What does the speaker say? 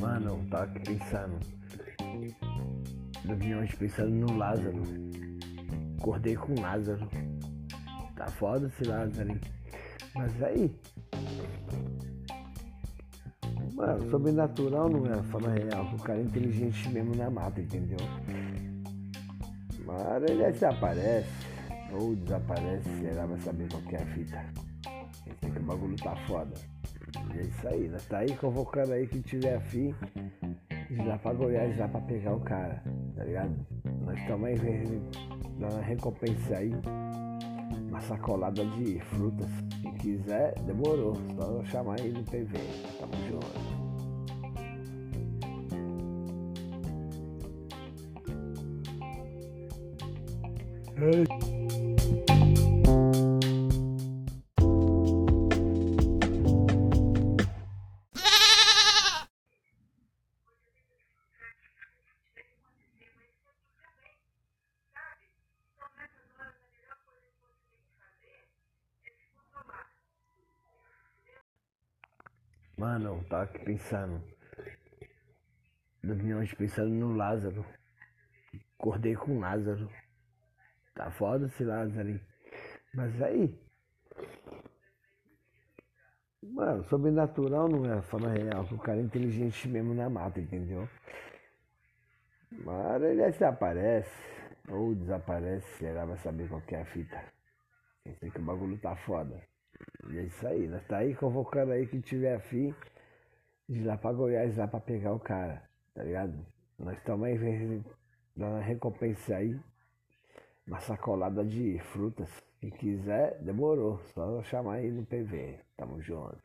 Mano, eu tava pensando. Dormi pensando no Lázaro. Acordei com o Lázaro. Tá foda esse Lázaro, hein? Mas aí. Mano, sobrenatural não é fala real, o cara é inteligente mesmo na mata, entendeu? Mas ele desaparece, ou desaparece, será, vai saber qual é a fita. O bagulho tá foda. É isso aí, nós tá aí convocando aí quem tiver afim lá pra Goiás lá pra pegar o cara, tá ligado? Nós aí dando uma recompensa aí, uma sacolada de frutas. Se quiser, demorou, só chamar aí no PV. Tamo junto. Mano, eu tava aqui pensando. Dormi hoje pensando no Lázaro. Acordei com Lázaro. Tá foda esse Lázaro, hein? Mas aí. Mano, sobrenatural não é fala real, que o cara é inteligente mesmo na mata, entendeu? Mas ele desaparece, ou desaparece, será, vai saber qual que é a fita. Sei que o bagulho tá foda. É isso aí, nós tá aí convocando aí quem tiver afim de ir lá pra Goiás lá pra pegar o cara, tá ligado? Nós estamos aí dando uma recompensa aí, uma sacolada de frutas. Quem quiser, demorou, só chamar aí no PV. Tamo junto.